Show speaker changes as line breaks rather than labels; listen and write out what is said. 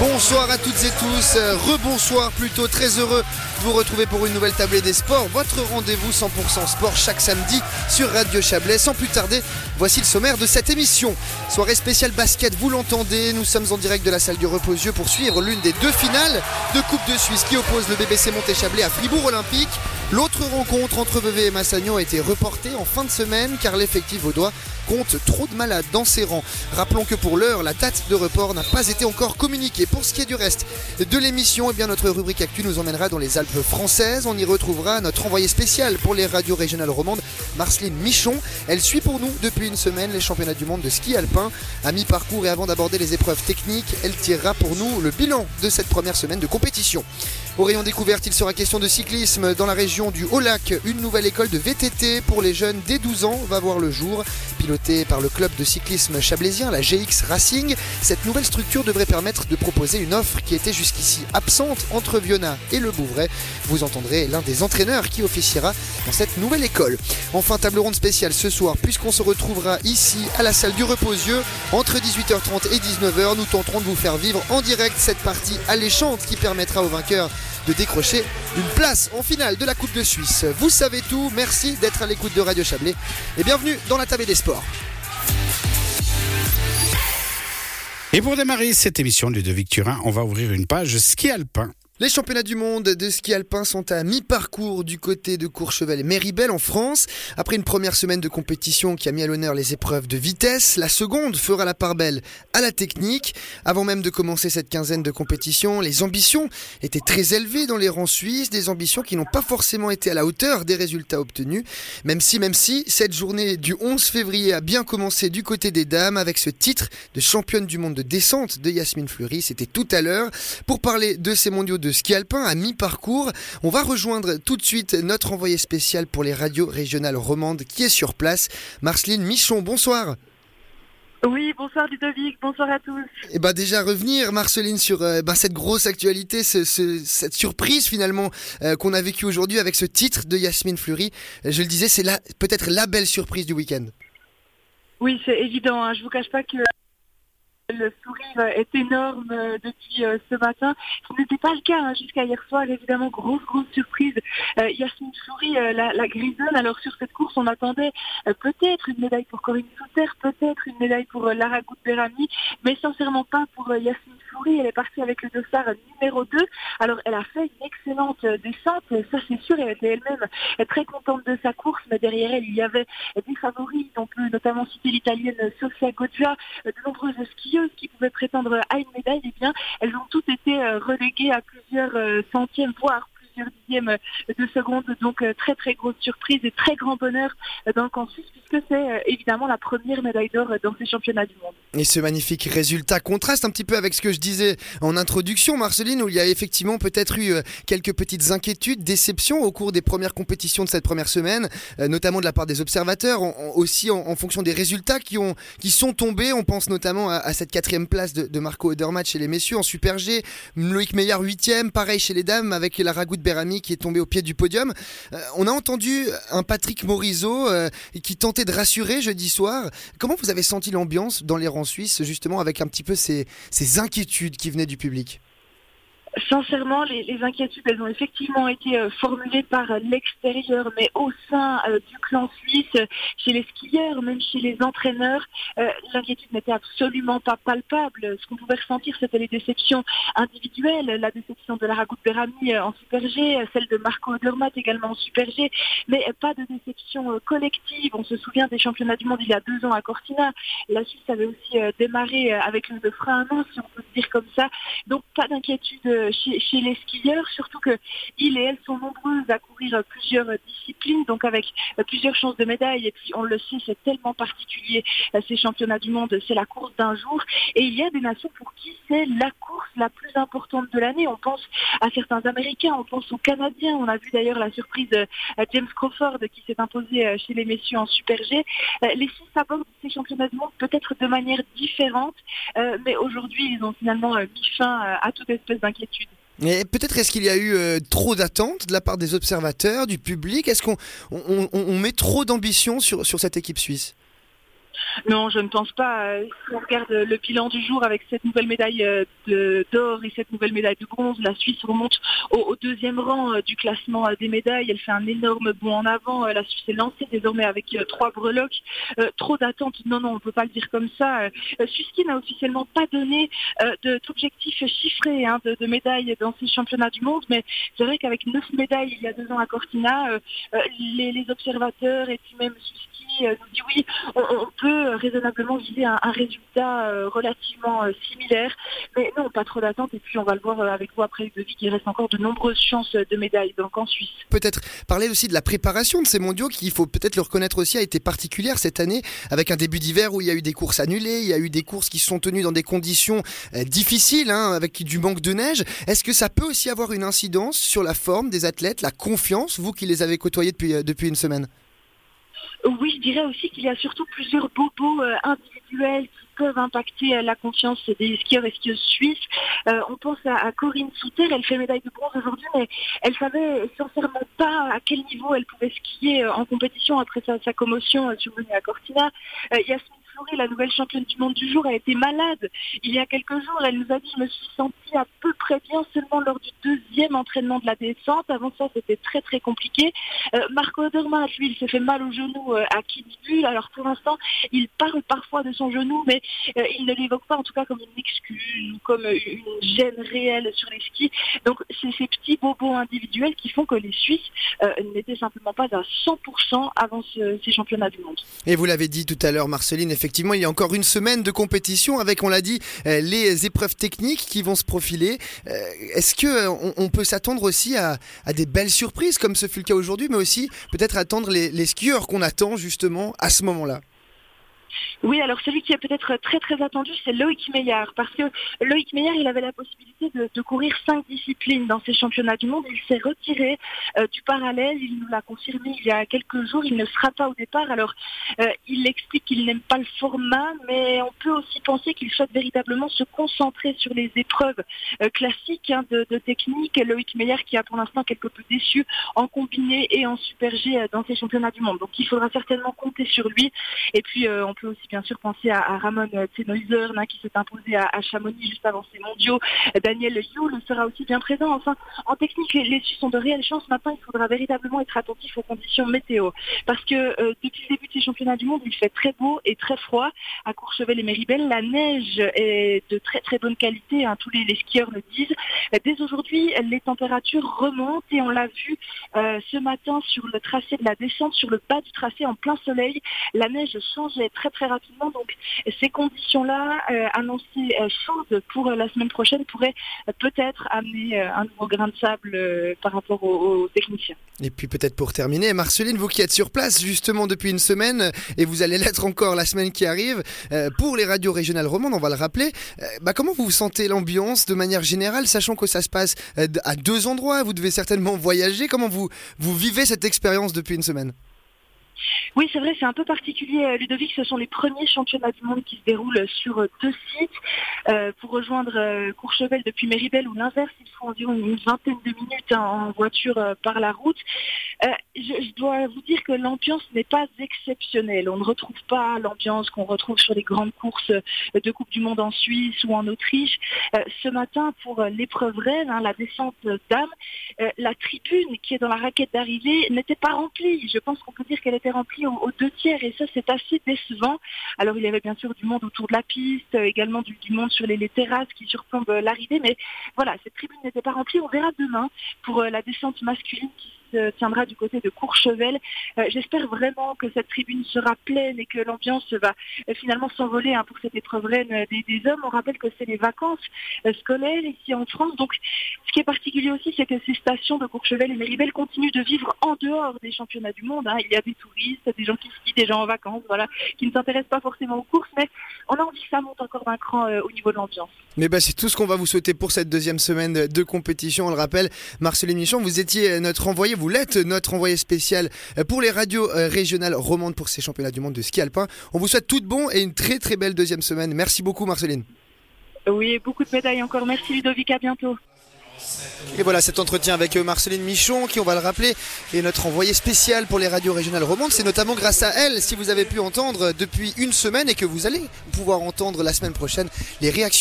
Bonsoir à toutes et tous, euh, rebonsoir plutôt, très heureux de vous retrouver pour une nouvelle tablée des sports, votre rendez-vous 100% sport chaque samedi sur Radio Chablais. Sans plus tarder, voici le sommaire de cette émission. Soirée spéciale basket, vous l'entendez, nous sommes en direct de la salle du Reposieux pour suivre l'une des deux finales de Coupe de Suisse qui oppose le BBC Monté-Chablais à Fribourg Olympique. L'autre rencontre entre Vevey et Massagnon a été reportée en fin de semaine car l'effectif vaudois compte trop de malades dans ses rangs. Rappelons que pour l'heure, la date de report n'a pas été encore communiquée. Pour ce qui est du reste de l'émission, eh bien notre rubrique Actu nous emmènera dans les Alpes françaises. On y retrouvera notre envoyé spécial pour les radios régionales romandes, Marceline Michon. Elle suit pour nous depuis une semaine les championnats du monde de ski alpin. À mi-parcours et avant d'aborder les épreuves techniques, elle tirera pour nous le bilan de cette première semaine de compétition. Au rayon découverte, il sera question de cyclisme dans la région du Haut-Lac. Une nouvelle école de VTT pour les jeunes dès 12 ans va voir le jour. Par le club de cyclisme chablaisien, la GX Racing, cette nouvelle structure devrait permettre de proposer une offre qui était jusqu'ici absente entre Viona et le Bouvray. Vous entendrez l'un des entraîneurs qui officiera dans cette nouvelle école. Enfin, table ronde spéciale ce soir, puisqu'on se retrouvera ici à la salle du Reposieux entre 18h30 et 19h. Nous tenterons de vous faire vivre en direct cette partie alléchante qui permettra aux vainqueurs de décrocher une place en finale de la Coupe de Suisse. Vous savez tout, merci d'être à l'écoute de Radio Chablais et bienvenue dans la table des sports.
Et pour démarrer cette émission, Ludovic Turin, on va ouvrir une page ski alpin
les championnats du monde de ski alpin sont à mi-parcours du côté de Courchevel et Méribel en France. Après une première semaine de compétition qui a mis à l'honneur les épreuves de vitesse, la seconde fera la part belle à la technique. Avant même de commencer cette quinzaine de compétitions, les ambitions étaient très élevées dans les rangs suisses, des ambitions qui n'ont pas forcément été à la hauteur des résultats obtenus. Même si, même si, cette journée du 11 février a bien commencé du côté des dames avec ce titre de championne du monde de descente de Yasmine Fleury. C'était tout à l'heure. Pour parler de ces mondiaux ski alpin à mi-parcours. On va rejoindre tout de suite notre envoyé spécial pour les radios régionales romandes qui est sur place, Marceline Michon. Bonsoir.
Oui, bonsoir Ludovic, bonsoir à tous.
Et eh bah déjà revenir Marceline sur euh, bah, cette grosse actualité, cette surprise finalement euh, qu'on a vécue aujourd'hui avec ce titre de Yasmine Fleury. Je le disais, c'est peut-être la belle surprise du week-end.
Oui, c'est évident. Hein. Je vous cache pas que le sourire est énorme euh, depuis euh, ce matin. Ce n'était pas le cas hein, jusqu'à hier soir. Évidemment, grosse, grosse surprise. Euh, Yasmine Souris, la, la grisonne. Alors sur cette course, on attendait peut-être une médaille pour Corinne Souter, peut-être une médaille pour Lara Gout-Berami, mais sincèrement pas pour Yasmine Souris. Elle est partie avec le dossard numéro 2. Alors elle a fait une excellente descente, ça c'est sûr. Elle était elle-même très contente de sa course, mais derrière elle, il y avait des favoris. On peut notamment citer l'italienne Sofia Goggia, de nombreuses skis qui pouvaient prétendre à une médaille, eh bien, elles ont toutes été euh, reléguées à plusieurs euh, centièmes, voire dixièmes de seconde. Donc euh, très très grosse surprise et très grand bonheur dans le camp suisse puisque c'est évidemment la première médaille d'or dans ces championnats du monde.
Et ce magnifique résultat contraste un petit peu avec ce que je disais en introduction, Marceline, où il y a effectivement peut-être eu quelques petites inquiétudes, déceptions au cours des premières compétitions de cette première semaine, notamment de la part des observateurs, aussi en, fonction des résultats qui, ont, qui sont tombés. On pense notamment à, cette quatrième place de, Marco Odermatt chez les messieurs en Super G, Loïc Meillard huitième, pareil chez les dames avec la Ragout Berami qui est tombée au pied du podium. Euh, on a entendu un Patrick Morisot euh, qui tentait de rassurer jeudi soir. Comment vous avez senti l'ambiance dans les rangs suisses justement avec un petit peu ces inquiétudes qui venaient du public?
Sincèrement, les, inquiétudes, elles ont effectivement été euh, formulées par l'extérieur, mais au sein euh, du clan suisse, chez les skieurs, même chez les entraîneurs, euh, l'inquiétude n'était absolument pas palpable. Ce qu'on pouvait ressentir, c'était les déceptions individuelles, la déception de la Ragout Berami en Super G, celle de Marco Odermatt également en Super G, mais pas de déception collective. On se souvient des championnats du monde il y a deux ans à Cortina. La Suisse avait aussi démarré avec le frein à main, si on peut dire comme ça. Donc pas d'inquiétude chez, les skieurs, surtout que ils et elles sont nombreuses à courir plusieurs disciplines, donc avec plusieurs chances de médaille. Et puis on le sait, c'est tellement particulier ces championnats du monde, c'est la course d'un jour. Et il y a des nations pour qui c'est la course la plus importante de l'année. On pense à certains Américains, on pense aux Canadiens. On a vu d'ailleurs la surprise de James Crawford qui s'est imposé chez les messieurs en Super G. Les six abordent ces championnats du monde peut-être de manière différente, mais aujourd'hui ils ont finalement mis fin à toute espèce d'inquiétude
et peut-être est-ce qu'il y a eu euh, trop d'attentes de la part des observateurs, du public? Est-ce qu'on on, met trop d'ambition sur, sur cette équipe suisse?
Non, je ne pense pas. Euh, si on regarde le bilan du jour avec cette nouvelle médaille euh, d'or et cette nouvelle médaille de bronze, la Suisse remonte au, deuxième rang euh, du classement des médailles. Elle fait un énorme bond en avant. La Suisse est lancée désormais avec trois breloques. trop d'attentes. Non, non, on ne peut pas le dire comme ça. Suski n'a officiellement pas donné d'objectif chiffré hein, de, médailles dans ces championnats du monde, mais c'est vrai qu'avec neuf médailles il y a deux ans à Cortina, les, observateurs et puis même Suski nous dit oui, on raisonnablement viser un, résultat euh, relativement euh, similaire. Mais non, pas trop d'attente. Et puis on va le voir euh, avec vous après le vie qu'il reste encore de nombreuses chances de médailles donc en Suisse.
Peut-être parler aussi de la préparation de ces mondiaux qui, il faut peut-être le reconnaître aussi, a été particulière cette année avec un début d'hiver où il y a eu des courses annulées, il y a eu des courses qui sont tenues dans des conditions difficiles, hein, avec du manque de neige. Est-ce que ça peut aussi avoir une incidence sur la forme des athlètes, la confiance, vous qui les avez côtoyés depuis, depuis une semaine?
Oui, je dirais aussi qu'il y a surtout plusieurs bobos euh, individuels qui peuvent impacter euh, la confiance des skieurs et skieuses suisses. Euh, on pense à, Corinne Souter, elle fait médaille de bronze aujourd'hui, mais elle savait sincèrement pas à quel niveau elle pouvait skier en compétition après sa, commotion survenue à Cortina. La nouvelle championne du monde du jour, a été malade il y a quelques jours. Elle nous a dit, je me suis sentie à peu près bien seulement lors du deuxième entraînement de la descente. Avant ça, c'était très très compliqué. Euh, Marco Odermatt, lui, il s'est fait mal au genou euh, à Kitzbühel. Alors pour l'instant, il parle parfois de son genou, mais euh, il ne l'évoque pas en tout cas comme une excuse ou comme une gêne réelle sur les skis. Donc c'est ces petits bobos individuels qui font que les Suisses n'étaient simplement pas à 100% avant ces championnats du monde.
Et vous l'avez dit tout à l'heure, Marceline, effectivement, il y a encore une semaine de compétition avec, on l'a dit, euh, les épreuves techniques qui vont se profiler. Euh, est-ce que euh, on, peut s'attendre aussi à, des belles surprises comme ce fut le cas aujourd'hui, mais aussi peut-être attendre les skieurs qu'on attend justement à ce moment-là?
Oui, alors celui qui est peut-être très très attendu, c'est Loïc Meillard, parce que Loïc Meillard, il avait la possibilité de, courir cinq disciplines dans ces championnats du monde. Il s'est retiré euh, du parallèle, il nous l'a confirmé il y a quelques jours, il ne sera pas au départ. Alors, euh, il explique qu'il n'aime pas le format, mais on peut aussi penser qu'il souhaite véritablement se concentrer sur les épreuves euh, classiques hein, de, technique. Loïc Meillard qui a pour l'instant quelque peu déçu en combiné et en super G dans ces championnats du monde. Donc, il faudra certainement compter sur lui. Aussi bien sûr penser à, Ramon Tsenoiser qui s'est imposé à, Chamonix juste avant ces mondiaux. Daniel Yule sera aussi bien présent. Enfin, en technique, les Suisses ont de réelles chances. Maintenant, il faudra véritablement être attentif aux conditions météo. Parce que euh, depuis le début de ces championnats du monde, il fait très beau et très froid à Courchevel et Méribel. La neige est de très très bonne qualité, hein, tous les, skieurs le disent. Dès aujourd'hui, les températures remontent et on l'a vu euh, ce matin sur le tracé de la descente, sur le bas du tracé en plein soleil. La neige changeait très très rapidement. Donc ces conditions-là, euh, annoncées euh, chaudes pour euh, la semaine prochaine, pourraient peut-être amener un nouveau grain de sable par rapport aux, techniciens.
Et puis peut-être pour terminer, Marceline, vous qui êtes sur place justement depuis une semaine, et vous allez l'être encore la semaine qui arrive, pour les radios régionales romandes, on va le rappeler, bah, comment vous sentez l'ambiance de manière générale, sachant que ça se passe à deux endroits, vous devez certainement voyager, comment vous, vous vivez cette expérience depuis une semaine?
Oui, c'est vrai, c'est un peu particulier, euh, Ludovic. Ce sont les premiers championnats du monde qui se déroulent sur euh, deux sites. Euh, pour rejoindre Courchevel depuis Méribel ou l'inverse, il faut environ une vingtaine de minutes hein, en voiture par la route. Je, dois vous dire que l'ambiance n'est pas exceptionnelle. On ne retrouve pas l'ambiance qu'on retrouve sur les grandes courses de Coupe du Monde en Suisse ou en Autriche. Ce matin, pour l'épreuve reine, hein, la descente d'âme, la tribune qui est dans la raquette d'arrivée n'était pas remplie. Je pense qu'on peut dire qu'elle était remplie aux, deux tiers et ça c'est assez décevant. Alors il y avait bien sûr du monde autour de la piste, euh, également du, monde sur les, terrasses qui surplombent euh, l'arrivée, mais voilà, cette tribune n'était pas remplie. On verra demain pour euh, la descente masculine qui tiendra du côté de Courchevel. Euh, j'espère vraiment que cette tribune sera pleine et que l'ambiance va euh, finalement s'envoler hein, pour cette épreuve reine euh, des, hommes. On rappelle que c'est les vacances scolaires ici en France. Donc ce qui est particulier aussi, c'est que ces stations de Courchevel et Méribel continuent de vivre en dehors des championnats du monde. Hein. Il y a des touristes, des gens qui skient, des gens en vacances, voilà, qui ne s'intéressent pas forcément aux courses, mais on a envie que ça monte encore d'un cran au niveau de l'ambiance.
Mais bah, c'est tout ce qu'on va vous souhaiter pour cette deuxième semaine de compétition. On le rappelle, Marceline Michon, vous étiez notre envoyé, vous l'êtes, notre envoyé spécial pour les radios euh, régionales romandes pour ces championnats du monde de ski alpin. On vous souhaite tout de bon et une très très belle deuxième semaine. Merci beaucoup Marceline.
Oui, beaucoup de médailles encore. Merci Ludovic, à bientôt.
Et voilà cet entretien avec euh, Marceline Michon, qui on va le rappeler, est notre envoyée spéciale pour les radios régionales romandes. C'est notamment grâce à elle, si vous avez pu entendre depuis une semaine et que vous allez pouvoir entendre la semaine prochaine les réactions